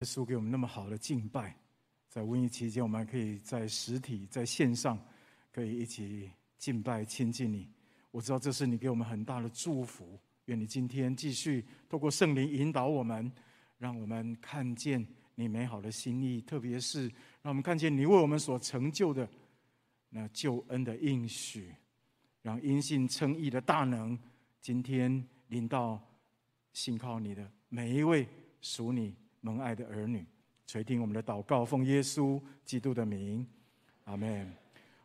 耶稣给我们那么好的敬拜，在瘟疫期间，我们还可以在实体、在线上，可以一起敬拜、亲近你。我知道这是你给我们很大的祝福。愿你今天继续透过圣灵引导我们，让我们看见你美好的心意，特别是让我们看见你为我们所成就的那救恩的应许，让因信称义的大能今天临到信靠你的每一位属你。蒙爱的儿女，垂听我们的祷告，奉耶稣基督的名，阿门。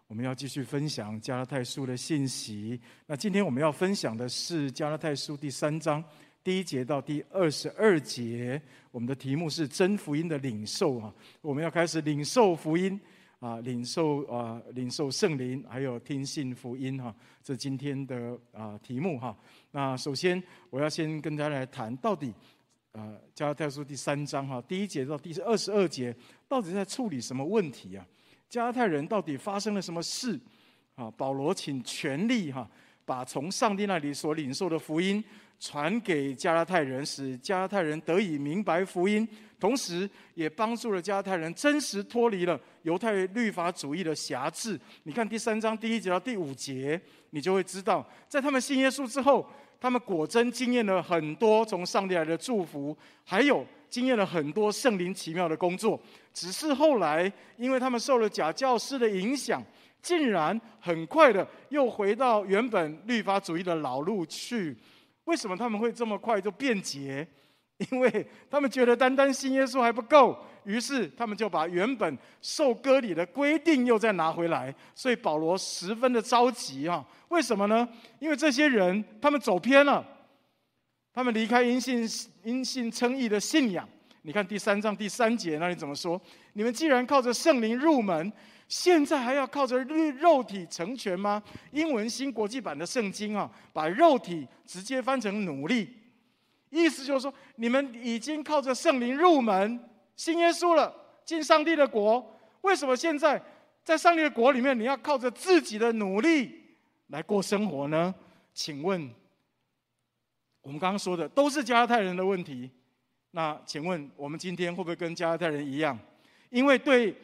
我们要继续分享加拉太书的信息。那今天我们要分享的是加拉太书第三章第一节到第二十二节。我们的题目是真福音的领受啊，我们要开始领受福音啊，领受啊，领受圣灵，还有听信福音哈。这今天的啊题目哈。那首先我要先跟大家来谈到底。呃，加拉太书第三章哈，第一节到第二十二节，到底在处理什么问题啊？加拉太人到底发生了什么事？啊，保罗请全力哈，把从上帝那里所领受的福音传给加拉太人，使加拉太人得以明白福音，同时也帮助了加拉太人真实脱离了犹太律法主义的辖制。你看第三章第一节到第五节，你就会知道，在他们信耶稣之后。他们果真经验了很多从上帝来的祝福，还有经验了很多圣灵奇妙的工作。只是后来，因为他们受了假教师的影响，竟然很快的又回到原本律法主义的老路去。为什么他们会这么快就变节？因为他们觉得单单信耶稣还不够，于是他们就把原本受割礼的规定又再拿回来。所以保罗十分的着急啊！为什么呢？因为这些人他们走偏了，他们离开因信因信称义的信仰。你看第三章第三节那里怎么说？你们既然靠着圣灵入门，现在还要靠着肉体成全吗？英文新国际版的圣经啊，把肉体直接翻成奴隶。意思就是说，你们已经靠着圣灵入门，信耶稣了，进上帝的国。为什么现在在上帝的国里面，你要靠着自己的努力来过生活呢？请问，我们刚刚说的都是加拉太人的问题。那请问，我们今天会不会跟加拉太人一样，因为对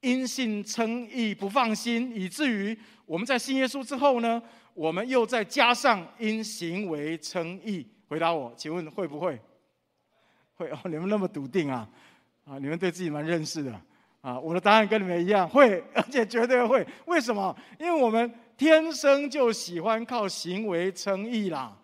因信称义不放心，以至于我们在信耶稣之后呢，我们又再加上因行为称义？回答我，请问会不会？会哦，你们那么笃定啊？啊，你们对自己蛮认识的啊。我的答案跟你们一样，会，而且绝对会。为什么？因为我们天生就喜欢靠行为称义啦，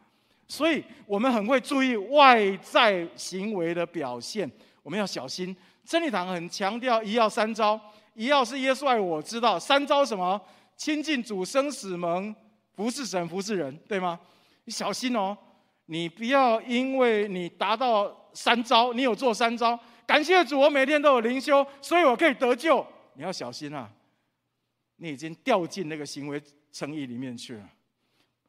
所以我们很会注意外在行为的表现。我们要小心。真理堂很强调一要三招，一要是耶稣爱我知道，三招什么？亲近主、生死盟、服侍神、服侍人，对吗？你小心哦。你不要因为你达到三招，你有做三招，感谢主，我每天都有灵修，所以我可以得救。你要小心啊！你已经掉进那个行为诚意里面去了。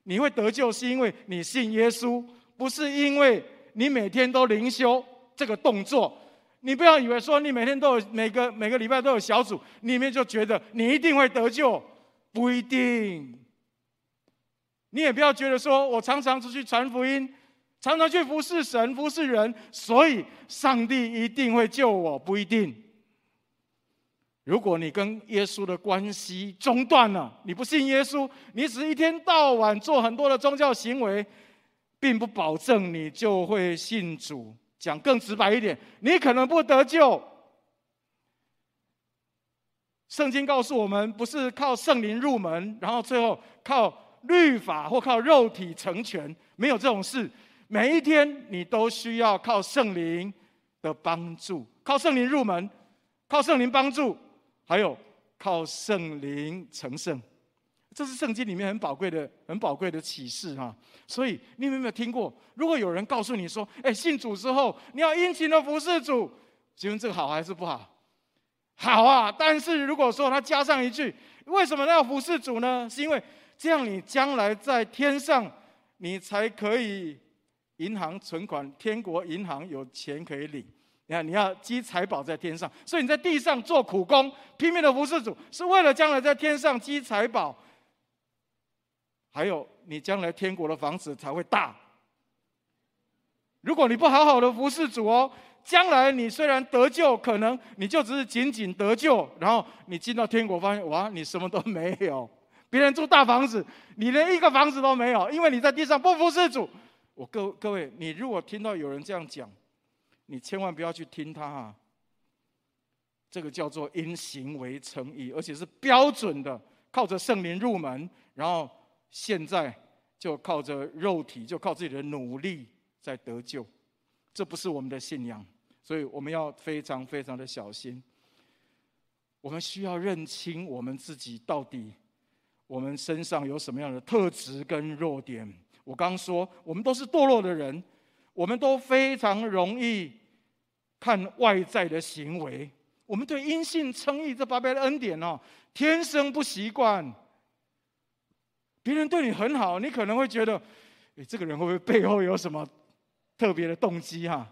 你会得救是因为你信耶稣，不是因为你每天都灵修这个动作。你不要以为说你每天都有每个每个礼拜都有小组，里面就觉得你一定会得救，不一定。你也不要觉得说，我常常出去传福音，常常去服侍神、服侍人，所以上帝一定会救我，不一定。如果你跟耶稣的关系中断了，你不信耶稣，你只一天到晚做很多的宗教行为，并不保证你就会信主。讲更直白一点，你可能不得救。圣经告诉我们，不是靠圣灵入门，然后最后靠。律法或靠肉体成全，没有这种事。每一天你都需要靠圣灵的帮助，靠圣灵入门，靠圣灵帮助，还有靠圣灵成圣。这是圣经里面很宝贵的、很宝贵的启示哈。所以你们有没有听过？如果有人告诉你说：“哎，信主之后你要殷勤的服侍主。”请问这个好还是不好？好啊！但是如果说他加上一句：“为什么要服侍主呢？”是因为这样，你将来在天上，你才可以银行存款，天国银行有钱可以领。你看，你要积财宝在天上，所以你在地上做苦工，拼命的服侍主，是为了将来在天上积财宝。还有，你将来天国的房子才会大。如果你不好好的服侍主哦，将来你虽然得救，可能你就只是仅仅得救，然后你进到天国，发现哇，你什么都没有。别人住大房子，你连一个房子都没有，因为你在地上不服侍主。我各各位，你如果听到有人这样讲，你千万不要去听他哈。这个叫做因行为称义，而且是标准的，靠着圣灵入门，然后现在就靠着肉体，就靠自己的努力在得救。这不是我们的信仰，所以我们要非常非常的小心。我们需要认清我们自己到底。我们身上有什么样的特质跟弱点？我刚说，我们都是堕落的人，我们都非常容易看外在的行为。我们对因信称义这八倍的恩典哦，天生不习惯。别人对你很好，你可能会觉得，诶，这个人会不会背后有什么特别的动机哈？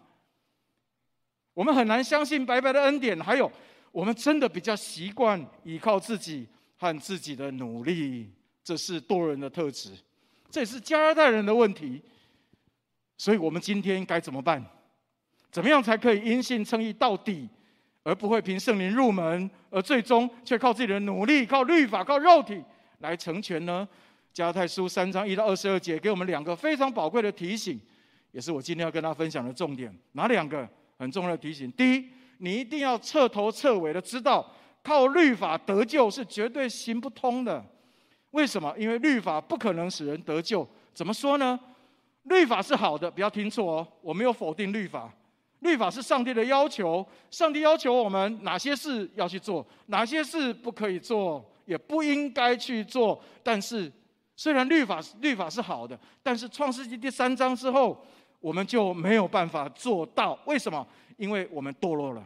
我们很难相信白白的恩典，还有，我们真的比较习惯依靠自己。和自己的努力，这是多人的特质，这也是加拿大人的问题。所以，我们今天该怎么办？怎么样才可以因信称义到底，而不会凭圣灵入门，而最终却靠自己的努力、靠律法、靠肉体来成全呢？加泰书三章一到二十二节给我们两个非常宝贵的提醒，也是我今天要跟大家分享的重点。哪两个很重要的提醒？第一，你一定要彻头彻尾的知道。靠律法得救是绝对行不通的，为什么？因为律法不可能使人得救。怎么说呢？律法是好的，不要听错哦，我没有否定律法。律法是上帝的要求，上帝要求我们哪些事要去做，哪些事不可以做，也不应该去做。但是，虽然律法律法是好的，但是创世纪第三章之后，我们就没有办法做到。为什么？因为我们堕落了。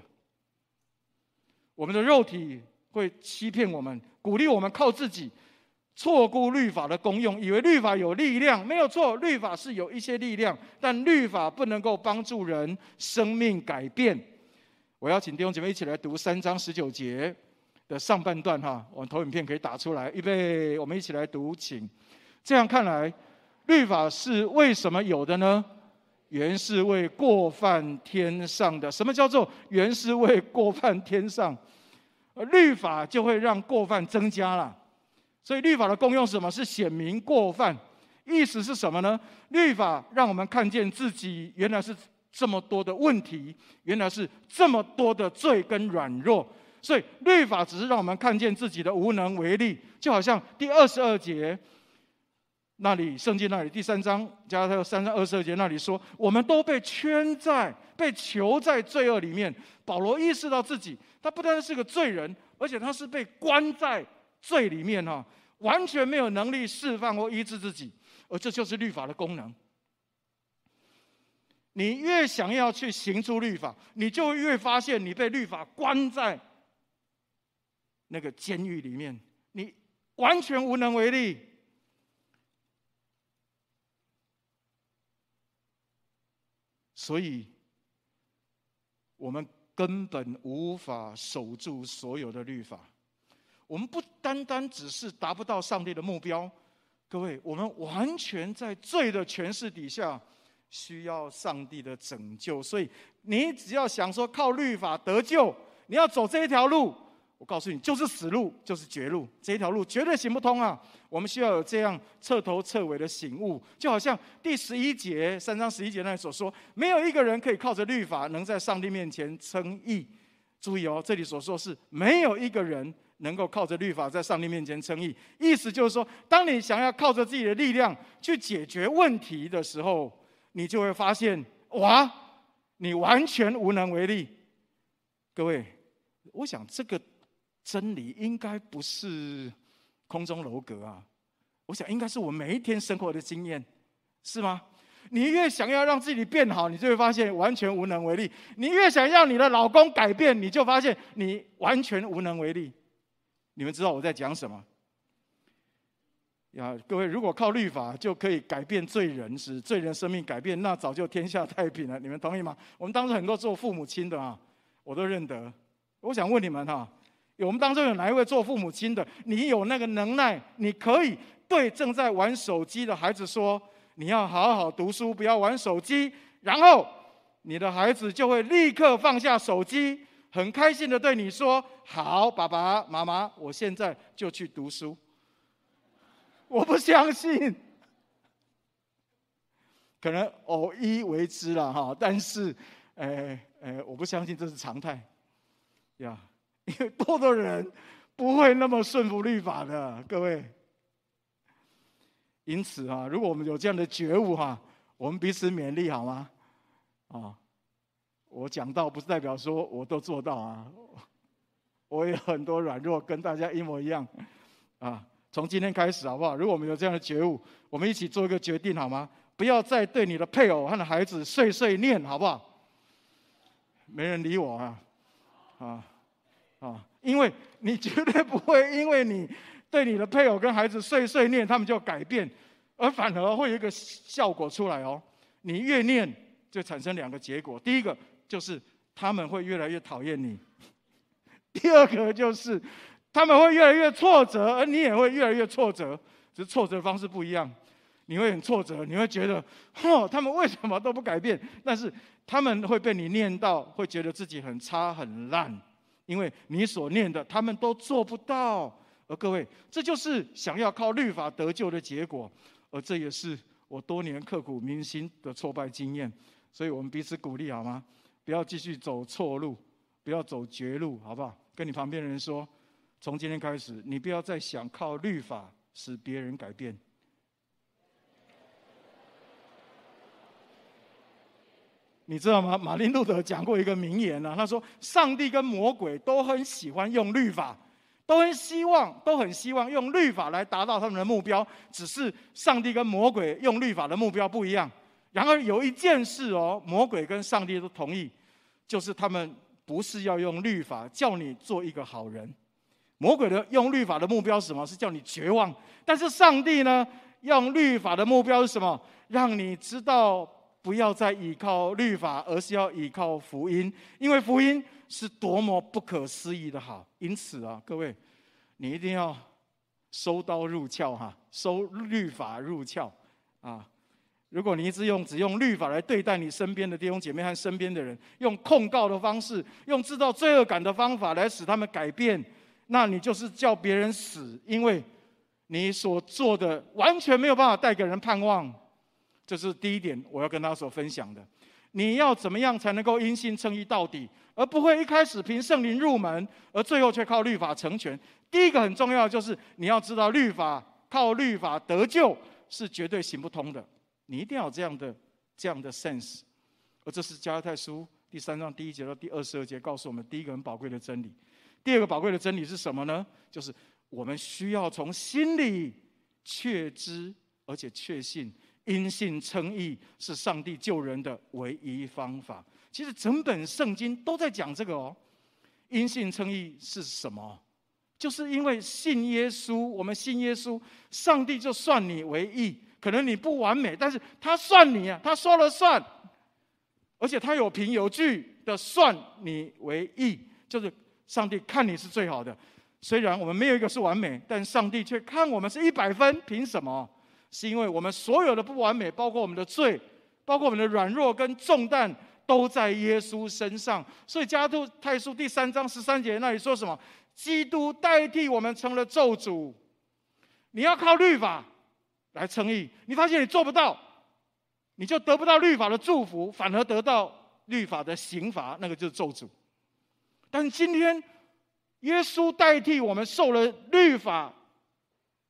我们的肉体会欺骗我们，鼓励我们靠自己，错估律法的功用，以为律法有力量。没有错，律法是有一些力量，但律法不能够帮助人生命改变。我要请弟兄姐妹一起来读三章十九节的上半段哈，我们投影片可以打出来，预备，我们一起来读，请。这样看来，律法是为什么有的呢？原是为过犯天上的。什么叫做原是为过犯天上？律法就会让过犯增加了。所以律法的功用是什么？是显明过犯。意思是什么呢？律法让我们看见自己原来是这么多的问题，原来是这么多的罪跟软弱。所以律法只是让我们看见自己的无能为力，就好像第二十二节。那里圣经那里第三章加拉太三章二十二节那里说，我们都被圈在、被囚在罪恶里面。保罗意识到自己，他不单是个罪人，而且他是被关在罪里面哈，完全没有能力释放或医治自己。而这就是律法的功能。你越想要去行出律法，你就越发现你被律法关在那个监狱里面，你完全无能为力。所以，我们根本无法守住所有的律法。我们不单单只是达不到上帝的目标，各位，我们完全在罪的权势底下，需要上帝的拯救。所以，你只要想说靠律法得救，你要走这一条路。我告诉你，就是死路，就是绝路，这一条路绝对行不通啊！我们需要有这样彻头彻尾的醒悟，就好像第十一节三章十一节那里所说，没有一个人可以靠着律法能在上帝面前称义。注意哦，这里所说是没有一个人能够靠着律法在上帝面前称义，意思就是说，当你想要靠着自己的力量去解决问题的时候，你就会发现，哇，你完全无能为力。各位，我想这个。真理应该不是空中楼阁啊！我想应该是我每一天生活的经验，是吗？你越想要让自己变好，你就会发现完全无能为力；你越想要你的老公改变，你就发现你完全无能为力。你们知道我在讲什么？呀，各位，如果靠律法就可以改变罪人，使罪人生命改变，那早就天下太平了。你们同意吗？我们当时很多做父母亲的啊，我都认得。我想问你们哈。我们当中有哪一位做父母亲的？你有那个能耐，你可以对正在玩手机的孩子说：“你要好好读书，不要玩手机。”然后你的孩子就会立刻放下手机，很开心的对你说：“好，爸爸妈妈，我现在就去读书。”我不相信，可能偶一为之了哈，但是，呃呃，我不相信这是常态呀，因为多的人不会那么顺服律法的，各位。因此啊，如果我们有这样的觉悟哈，我们彼此勉励好吗？啊，我讲到不是代表说我都做到啊，我有很多软弱，跟大家一模一样啊。从今天开始好不好？如果我们有这样的觉悟，我们一起做一个决定好吗？不要再对你的配偶和孩子碎碎念，好不好？没人理我啊，啊啊！因为你绝对不会因为你。对你的配偶跟孩子碎碎念，他们就改变，而反而会有一个效果出来哦。你越念，就产生两个结果：第一个就是他们会越来越讨厌你；第二个就是他们会越来越挫折，而你也会越来越挫折，只是挫折的方式不一样。你会很挫折，你会觉得，哦，他们为什么都不改变？但是他们会被你念到，会觉得自己很差很烂，因为你所念的，他们都做不到。而各位，这就是想要靠律法得救的结果，而这也是我多年刻骨铭心的挫败经验。所以我们彼此鼓励好吗？不要继续走错路，不要走绝路，好不好？跟你旁边的人说，从今天开始，你不要再想靠律法使别人改变。你知道吗？马丁路德讲过一个名言啊，他说：“上帝跟魔鬼都很喜欢用律法。”都很希望，都很希望用律法来达到他们的目标。只是上帝跟魔鬼用律法的目标不一样。然而有一件事哦，魔鬼跟上帝都同意，就是他们不是要用律法叫你做一个好人。魔鬼的用律法的目标是什么？是叫你绝望。但是上帝呢，用律法的目标是什么？让你知道不要再依靠律法，而是要依靠福音，因为福音。是多么不可思议的好，因此啊，各位，你一定要收刀入鞘哈，收律法入鞘啊！如果你一直用只用律法来对待你身边的弟兄姐妹和身边的人，用控告的方式，用制造罪恶感的方法来使他们改变，那你就是叫别人死，因为你所做的完全没有办法带给人盼望。这是第一点，我要跟大家所分享的。你要怎么样才能够因信称义到底？而不会一开始凭圣灵入门，而最后却靠律法成全。第一个很重要就是你要知道，律法靠律法得救是绝对行不通的。你一定要有这样的这样的 sense。而这是加拉太书第三章第一节到第二十二节告诉我们第一个很宝贵的真理。第二个宝贵的真理是什么呢？就是我们需要从心里确知而且确信，因信称义是上帝救人的唯一方法。其实整本圣经都在讲这个哦，因信称义是什么？就是因为信耶稣，我们信耶稣，上帝就算你为义。可能你不完美，但是他算你啊，他说了算，而且他有凭有据的算你为义，就是上帝看你是最好的。虽然我们没有一个是完美，但上帝却看我们是一百分。凭什么？是因为我们所有的不完美，包括我们的罪，包括我们的软弱跟重担。都在耶稣身上，所以加拉太书第三章十三节那里说什么？基督代替我们成了咒诅。你要靠律法来称义，你发现你做不到，你就得不到律法的祝福，反而得到律法的刑罚，那个就是咒诅。但今天耶稣代替我们受了律法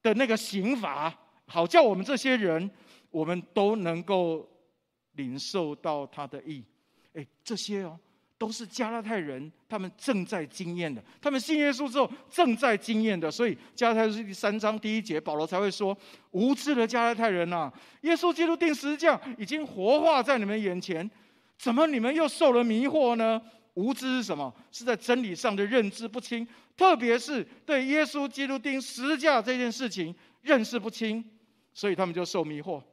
的那个刑罚，好叫我们这些人，我们都能够领受到他的意。哎，这些哦，都是加拉太人，他们正在经验的。他们信耶稣之后，正在经验的。所以加拉太书第三章第一节，保罗才会说：“无知的加拉太人呐、啊，耶稣基督钉十字架已经活化在你们眼前，怎么你们又受了迷惑呢？无知是什么？是在真理上的认知不清，特别是对耶稣基督钉十字架这件事情认识不清，所以他们就受迷惑。”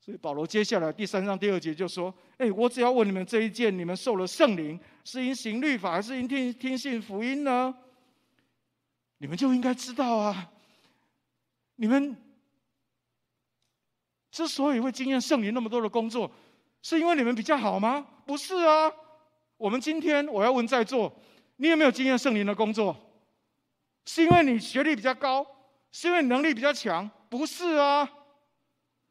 所以保罗接下来第三章第二节就说：“哎，我只要问你们这一件：你们受了圣灵，是因行律法，还是因听听信福音呢？你们就应该知道啊。你们之所以会经验圣灵那么多的工作，是因为你们比较好吗？不是啊。我们今天我要问在座，你有没有经验圣灵的工作？是因为你学历比较高，是因为能力比较强？不是啊，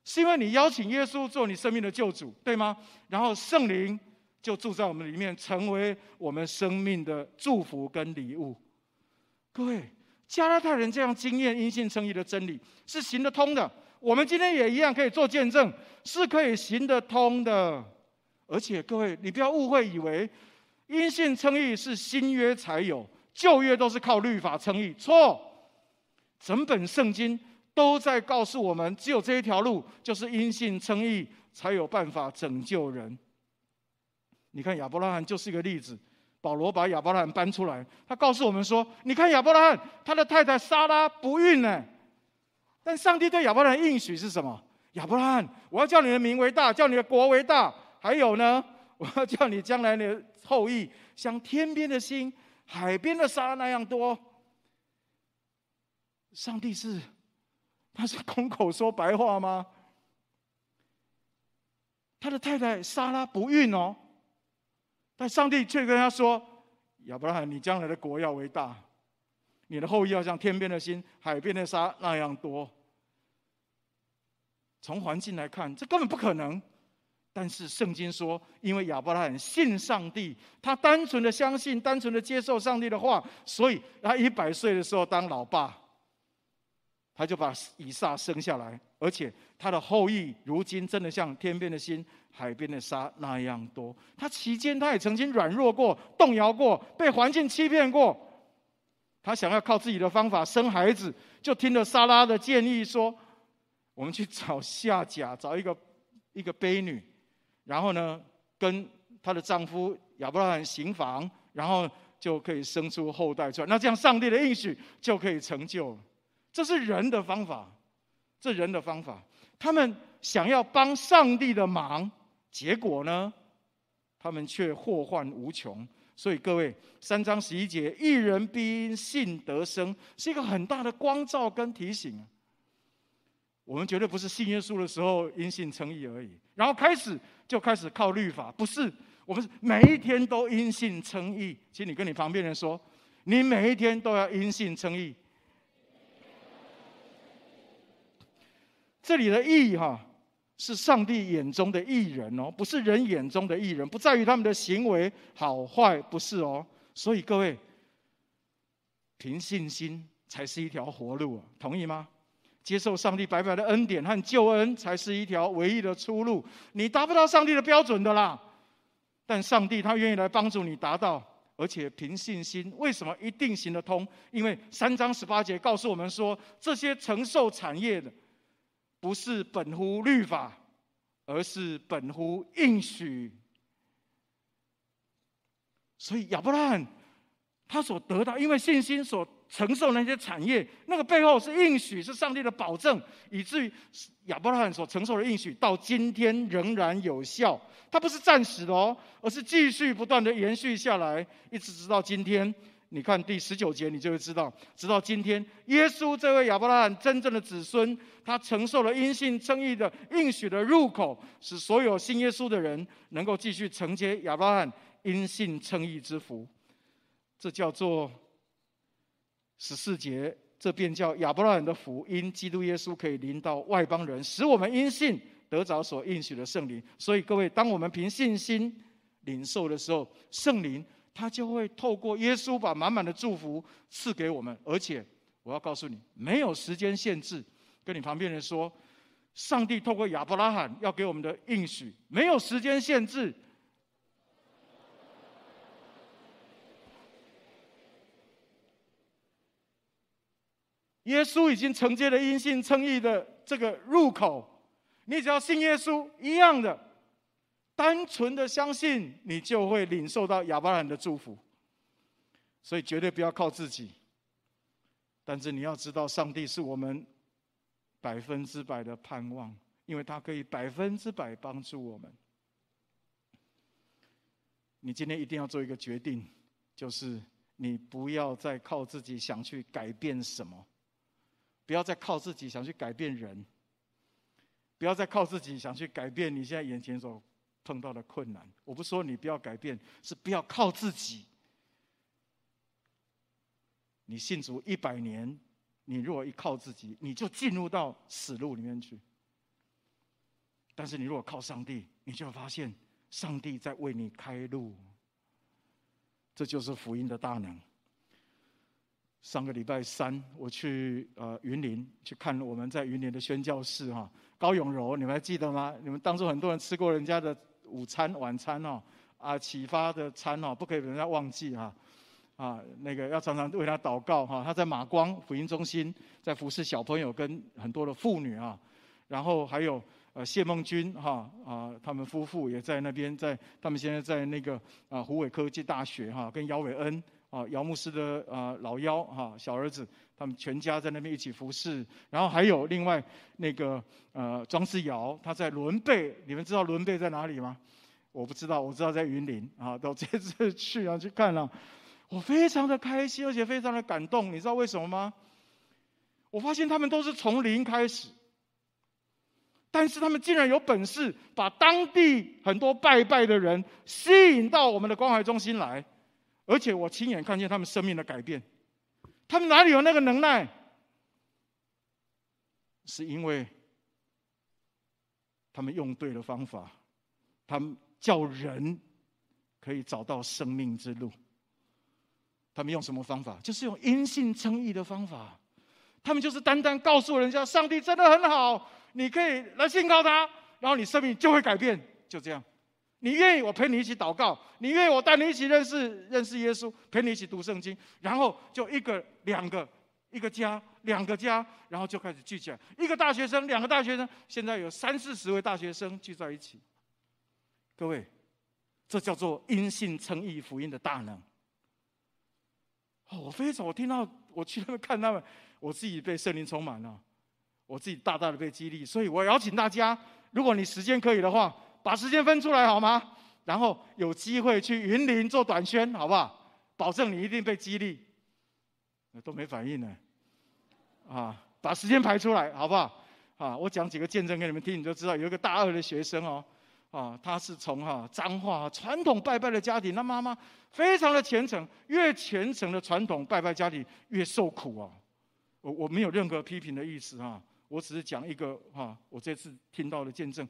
是因为你邀请耶稣做你生命的救主，对吗？然后圣灵就住在我们里面，成为我们生命的祝福跟礼物。各位，加拉太人这样经验因信称义的真理是行得通的，我们今天也一样可以做见证，是可以行得通的。而且各位，你不要误会，以为因信称义是新约才有，旧约都是靠律法称义。错，整本圣经都在告诉我们，只有这一条路，就是因信称义，才有办法拯救人。你看亚伯拉罕就是一个例子，保罗把亚伯拉罕搬出来，他告诉我们说：你看亚伯拉罕，他的太太撒拉不孕呢，但上帝对亚伯拉罕应许是什么？亚伯拉罕，我要叫你的名为大，叫你的国为大。还有呢，我要叫你将来的后裔像天边的星、海边的沙那样多。上帝是，他是空口说白话吗？他的太太莎拉不孕哦，但上帝却跟他说：“亚伯拉罕，你将来的国要为大，你的后裔要像天边的星、海边的沙那样多。”从环境来看，这根本不可能。但是圣经说，因为亚伯拉罕信上帝，他单纯的相信，单纯的接受上帝的话，所以他一百岁的时候当老爸，他就把以撒生下来，而且他的后裔如今真的像天边的星、海边的沙那样多。他期间他也曾经软弱过、动摇过、被环境欺骗过，他想要靠自己的方法生孩子，就听了撒拉的建议说：“我们去找夏甲，找一个一个婢女。”然后呢，跟她的丈夫亚伯拉罕行房，然后就可以生出后代出来。那这样上帝的应许就可以成就。这是人的方法，这人的方法。他们想要帮上帝的忙，结果呢，他们却祸患无穷。所以各位，三章十一节，一人必因信得生，是一个很大的光照跟提醒。我们绝对不是信耶稣的时候因信称义而已，然后开始就开始靠律法，不是，我们是每一天都因信称义。请你跟你旁边人说，你每一天都要因信称义。这里的义哈，是上帝眼中的义人哦，不是人眼中的义人，不在于他们的行为好坏，不是哦。所以各位，凭信心才是一条活路啊，同意吗？接受上帝白白的恩典和救恩，才是一条唯一的出路。你达不到上帝的标准的啦，但上帝他愿意来帮助你达到，而且凭信心。为什么一定行得通？因为三章十八节告诉我们说，这些承受产业的，不是本乎律法，而是本乎应许。所以亚伯拉罕他所得到，因为信心所。承受那些产业，那个背后是应许，是上帝的保证，以至于亚伯拉罕所承受的应许到今天仍然有效。它不是暂时的哦，而是继续不断的延续下来，一直直到今天。你看第十九节，你就会知道，直到今天，耶稣这位亚伯拉罕真正的子孙，他承受了因信称义的应许的入口，使所有信耶稣的人能够继续承接亚伯拉罕因信称义之福。这叫做。十四节，这便叫亚伯拉罕的福，因基督耶稣可以临到外邦人，使我们因信得着所应许的圣灵。所以各位，当我们凭信心领受的时候，圣灵他就会透过耶稣把满满的祝福赐给我们。而且我要告诉你，没有时间限制。跟你旁边人说，上帝透过亚伯拉罕要给我们的应许，没有时间限制。耶稣已经承接了因信称义的这个入口，你只要信耶稣一样的，单纯的相信，你就会领受到亚伯拉罕的祝福。所以绝对不要靠自己，但是你要知道，上帝是我们百分之百的盼望，因为他可以百分之百帮助我们。你今天一定要做一个决定，就是你不要再靠自己想去改变什么。不要再靠自己想去改变人，不要再靠自己想去改变你现在眼前所碰到的困难。我不说你不要改变，是不要靠自己。你信主一百年，你如果一靠自己，你就进入到死路里面去。但是你如果靠上帝，你就发现上帝在为你开路。这就是福音的大能。上个礼拜三，我去呃云林去看我们在云林的宣教士哈，高永柔，你们还记得吗？你们当初很多人吃过人家的午餐、晚餐哦，啊启发的餐哦，不可以人家忘记哈，啊那个要常常为他祷告哈。他在马光福音中心在服侍小朋友跟很多的妇女啊，然后还有呃谢孟君哈啊，他们夫妇也在那边，在他们现在在那个啊湖北科技大学哈，跟姚伟恩。啊，姚牧师的啊老幺哈小儿子，他们全家在那边一起服侍。然后还有另外那个呃庄世尧，他在仑背，你们知道仑背在哪里吗？我不知道，我知道在云林啊。到这次 去啊去看了，我非常的开心，而且非常的感动。你知道为什么吗？我发现他们都是从零开始，但是他们竟然有本事把当地很多拜拜的人吸引到我们的关怀中心来。而且我亲眼看见他们生命的改变，他们哪里有那个能耐？是因为他们用对了方法，他们叫人可以找到生命之路。他们用什么方法？就是用因信称义的方法。他们就是单单告诉人家，上帝真的很好，你可以来信靠他，然后你生命就会改变，就这样。你愿意我陪你一起祷告？你愿意我带你一起认识认识耶稣，陪你一起读圣经，然后就一个两个一个家两个家，然后就开始聚起来。一个大学生，两个大学生，现在有三四十位大学生聚在一起。各位，这叫做因信称义福音的大能。哦，我非常，我听到我去那边看他们，我自己被圣灵充满了，我自己大大的被激励。所以我邀请大家，如果你时间可以的话。把时间分出来好吗？然后有机会去云林做短宣，好不好？保证你一定被激励。都没反应呢。啊，把时间排出来，好不好？啊，我讲几个见证给你们听，你就知道。有一个大二的学生哦，啊，他是从哈彰化传统拜拜的家庭，他妈妈非常的虔诚，越虔诚的传统拜拜家庭越受苦啊。我我没有任何批评的意思啊。我只是讲一个哈，我这次听到的见证。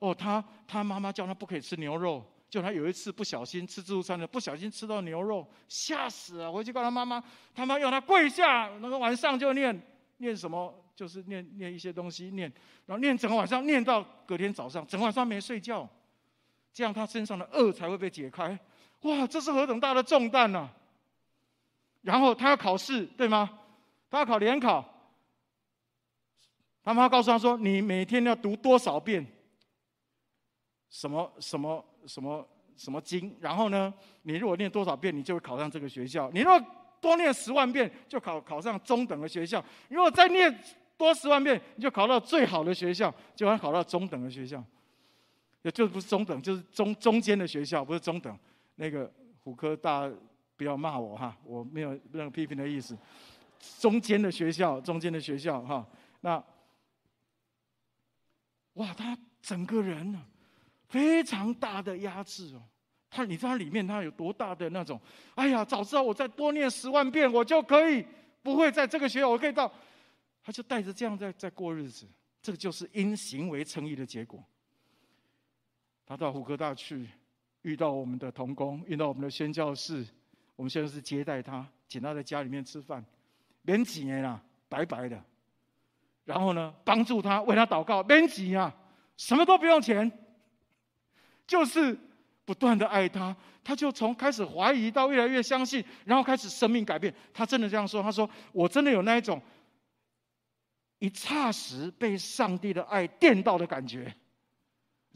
哦，他他妈妈叫他不可以吃牛肉，就他有一次不小心吃自助餐的，不小心吃到牛肉，吓死了。回去告他妈妈，他妈要他跪下，那个晚上就念念什么，就是念念一些东西，念，然后念整个晚上，念到隔天早上，整个晚上没睡觉，这样他身上的恶才会被解开。哇，这是何等大的重担呐！然后他要考试，对吗？他要考联考。他妈告诉他说：“你每天要读多少遍？什么什么什么什么经？然后呢，你如果念多少遍，你就会考上这个学校。你如果多念十万遍，就考考上中等的学校。如果再念多十万遍，你就考到最好的学校，就会考到中等的学校。也就不是中等，就是中中间的学校，不是中等。那个虎科大不要骂我哈，我没有任何批评的意思。中间的学校，中间的学校哈，那。”哇，他整个人呢，非常大的压制哦。他，你知道里面他有多大的那种？哎呀，早知道我再多念十万遍，我就可以不会在这个学校，我可以到。他就带着这样在在过日子，这个就是因行为称义的结果。他到虎科大去，遇到我们的同工，遇到我们的宣教士，我们现在是接待他，请他在家里面吃饭，连几年啦，白白的。然后呢，帮助他，为他祷告，免钱啊，什么都不用钱，就是不断的爱他，他就从开始怀疑到越来越相信，然后开始生命改变。他真的这样说，他说：“我真的有那一种一霎时被上帝的爱电到的感觉，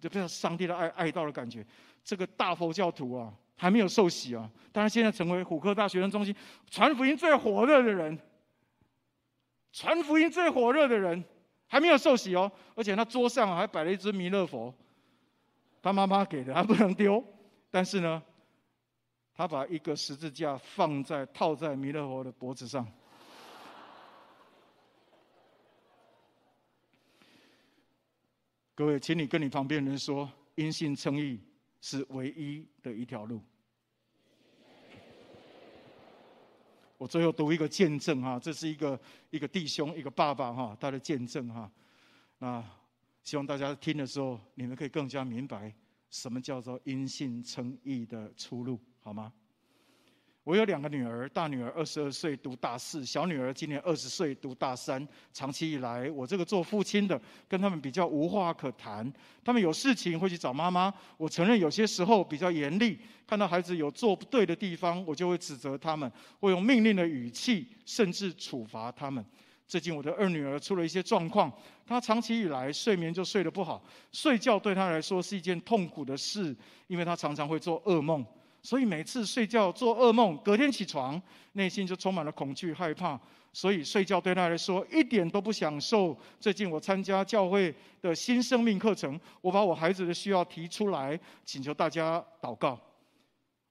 就被上帝的爱爱到的感觉。”这个大佛教徒啊，还没有受洗啊，但是现在成为虎克大学生中心传福音最火热的人。传福音最火热的人还没有受洗哦，而且他桌上还摆了一尊弥勒佛，他妈妈给的，他不能丢。但是呢，他把一个十字架放在套在弥勒佛的脖子上。各位，请你跟你旁边人说，因信称义是唯一的一条路。我最后读一个见证哈，这是一个一个弟兄，一个爸爸哈，他的见证哈。那希望大家听的时候，你们可以更加明白什么叫做因信称义的出路，好吗？我有两个女儿，大女儿二十二岁读大四，小女儿今年二十岁读大三。长期以来，我这个做父亲的跟他们比较无话可谈。他们有事情会去找妈妈。我承认有些时候比较严厉，看到孩子有做不对的地方，我就会指责他们，会用命令的语气，甚至处罚他们。最近我的二女儿出了一些状况，她长期以来睡眠就睡得不好，睡觉对她来说是一件痛苦的事，因为她常常会做噩梦。所以每次睡觉做噩梦，隔天起床，内心就充满了恐惧害怕。所以睡觉对他来说一点都不享受。最近我参加教会的新生命课程，我把我孩子的需要提出来，请求大家祷告。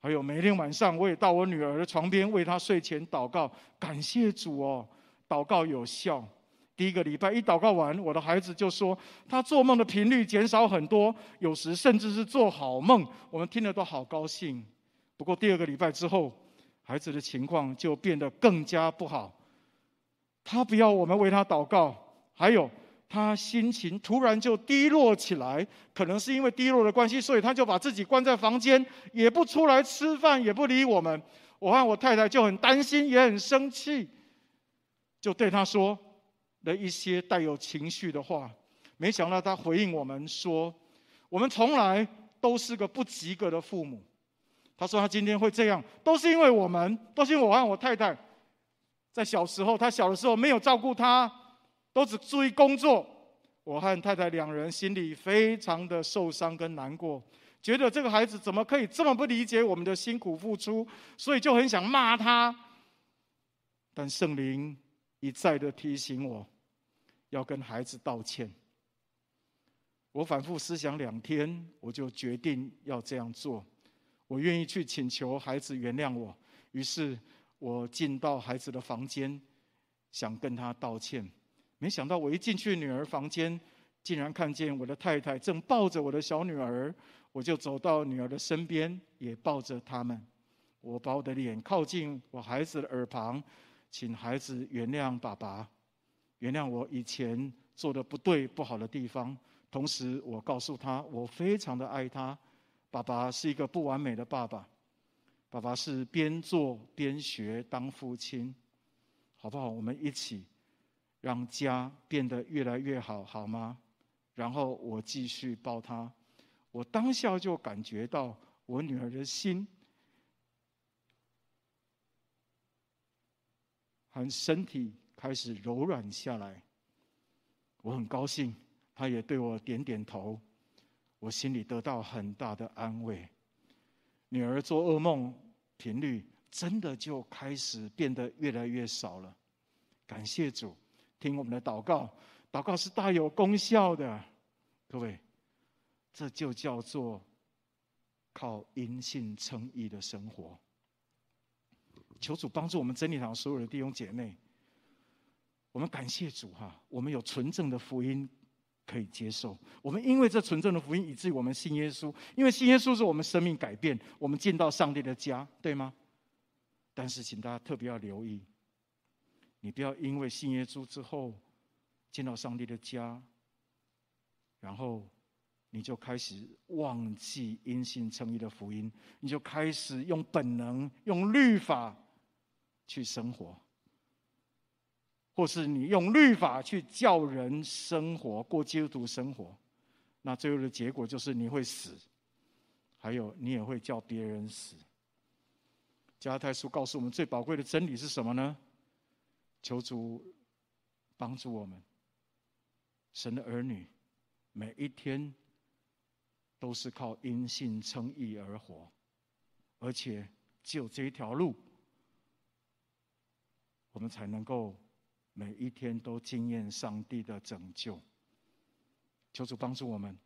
还有每天晚上，我也到我女儿的床边为她睡前祷告，感谢主哦，祷告有效。第一个礼拜一祷告完，我的孩子就说他做梦的频率减少很多，有时甚至是做好梦。我们听了都好高兴。不过第二个礼拜之后，孩子的情况就变得更加不好。他不要我们为他祷告，还有他心情突然就低落起来，可能是因为低落的关系，所以他就把自己关在房间，也不出来吃饭，也不理我们。我和我太太就很担心，也很生气，就对他说了一些带有情绪的话。没想到他回应我们说：“我们从来都是个不及格的父母。”他说：“他今天会这样，都是因为我们，都是因为我和我太太，在小时候，他小的时候没有照顾他，都只注意工作。我和太太两人心里非常的受伤跟难过，觉得这个孩子怎么可以这么不理解我们的辛苦付出，所以就很想骂他。但圣灵一再的提醒我，要跟孩子道歉。我反复思想两天，我就决定要这样做。”我愿意去请求孩子原谅我，于是我进到孩子的房间，想跟他道歉。没想到我一进去女儿房间，竟然看见我的太太正抱着我的小女儿，我就走到女儿的身边，也抱着他们。我把我的脸靠近我孩子的耳旁，请孩子原谅爸爸，原谅我以前做的不对不好的地方。同时，我告诉他，我非常的爱他。爸爸是一个不完美的爸爸，爸爸是边做边学当父亲，好不好？我们一起让家变得越来越好，好吗？然后我继续抱他，我当下就感觉到我女儿的心和身体开始柔软下来，我很高兴，她也对我点点头。我心里得到很大的安慰，女儿做噩梦频率真的就开始变得越来越少了。感谢主，听我们的祷告，祷告是大有功效的。各位，这就叫做靠因信称义的生活。求主帮助我们真理堂所有的弟兄姐妹，我们感谢主哈，我们有纯正的福音。可以接受。我们因为这纯正的福音，以至于我们信耶稣。因为信耶稣是我们生命改变，我们进到上帝的家，对吗？但是，请大家特别要留意，你不要因为信耶稣之后见到上帝的家，然后你就开始忘记因信称义的福音，你就开始用本能、用律法去生活。或是你用律法去叫人生活，过基督徒生活，那最后的结果就是你会死，还有你也会叫别人死。加太书告诉我们最宝贵的真理是什么呢？求主帮助我们，神的儿女每一天都是靠因信称义而活，而且只有这一条路，我们才能够。每一天都经验上帝的拯救，求主帮助我们，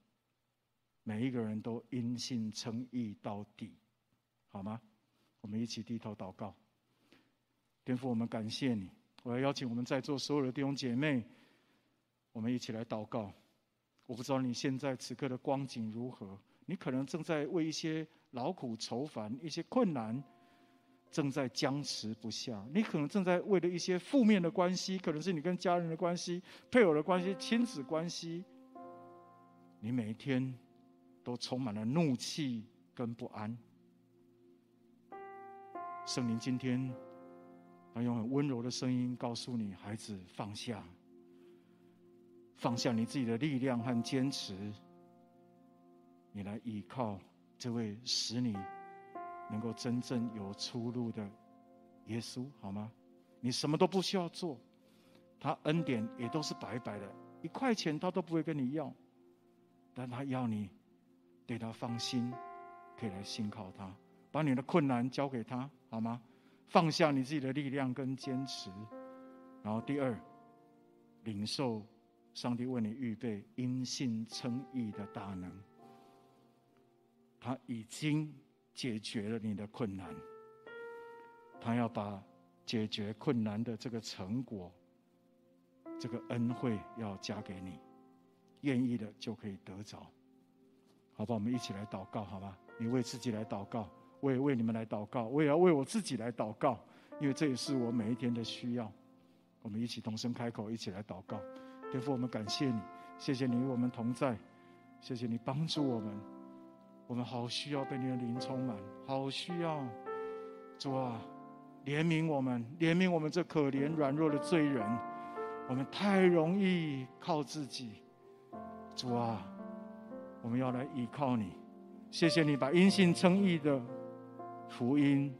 每一个人都因信称义到底，好吗？我们一起低头祷告。天父，我们感谢你。我要邀请我们在座所有的弟兄姐妹，我们一起来祷告。我不知道你现在此刻的光景如何，你可能正在为一些劳苦愁烦、一些困难，正在僵持不下。你可能正在为了一些负面的关系，可能是你跟家人的关系、配偶的关系、亲子关系，你每一天都充满了怒气跟不安。圣灵今天，他用很温柔的声音告诉你：孩子，放下，放下你自己的力量和坚持。你来依靠这位使你能够真正有出路的耶稣，好吗？你什么都不需要做，他恩典也都是白白的，一块钱他都不会跟你要，但他要你对他放心，可以来信靠他，把你的困难交给他，好吗？放下你自己的力量跟坚持，然后第二，领受上帝为你预备因信称义的大能。他已经解决了你的困难，他要把解决困难的这个成果、这个恩惠要加给你，愿意的就可以得着。好吧，我们一起来祷告，好吧？你为自己来祷告，我也为你们来祷告，我也要为我自己来祷告，因为这也是我每一天的需要。我们一起同声开口，一起来祷告。天父，我们感谢你，谢谢你与我们同在，谢谢你帮助我们。我们好需要被你的灵充满，好需要主啊，怜悯我们，怜悯我们这可怜软弱的罪人。我们太容易靠自己，主啊，我们要来依靠你。谢谢你把因信称义的福音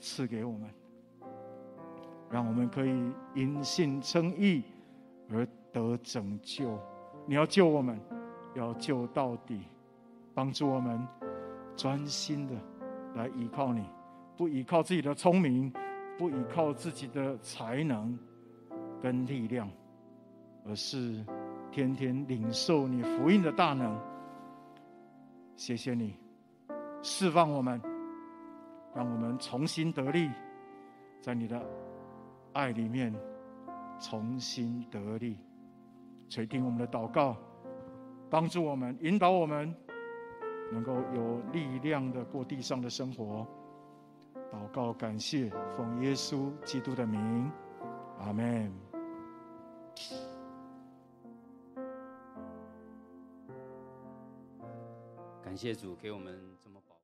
赐给我们，让我们可以因信称义而得拯救。你要救我们，要救到底。帮助我们专心的来依靠你，不依靠自己的聪明，不依靠自己的才能跟力量，而是天天领受你福音的大能。谢谢你释放我们，让我们重新得力，在你的爱里面重新得力。垂听我们的祷告，帮助我们，引导我们。能够有力量的过地上的生活，祷告感谢，奉耶稣基督的名，阿门。感谢主给我们这么宝。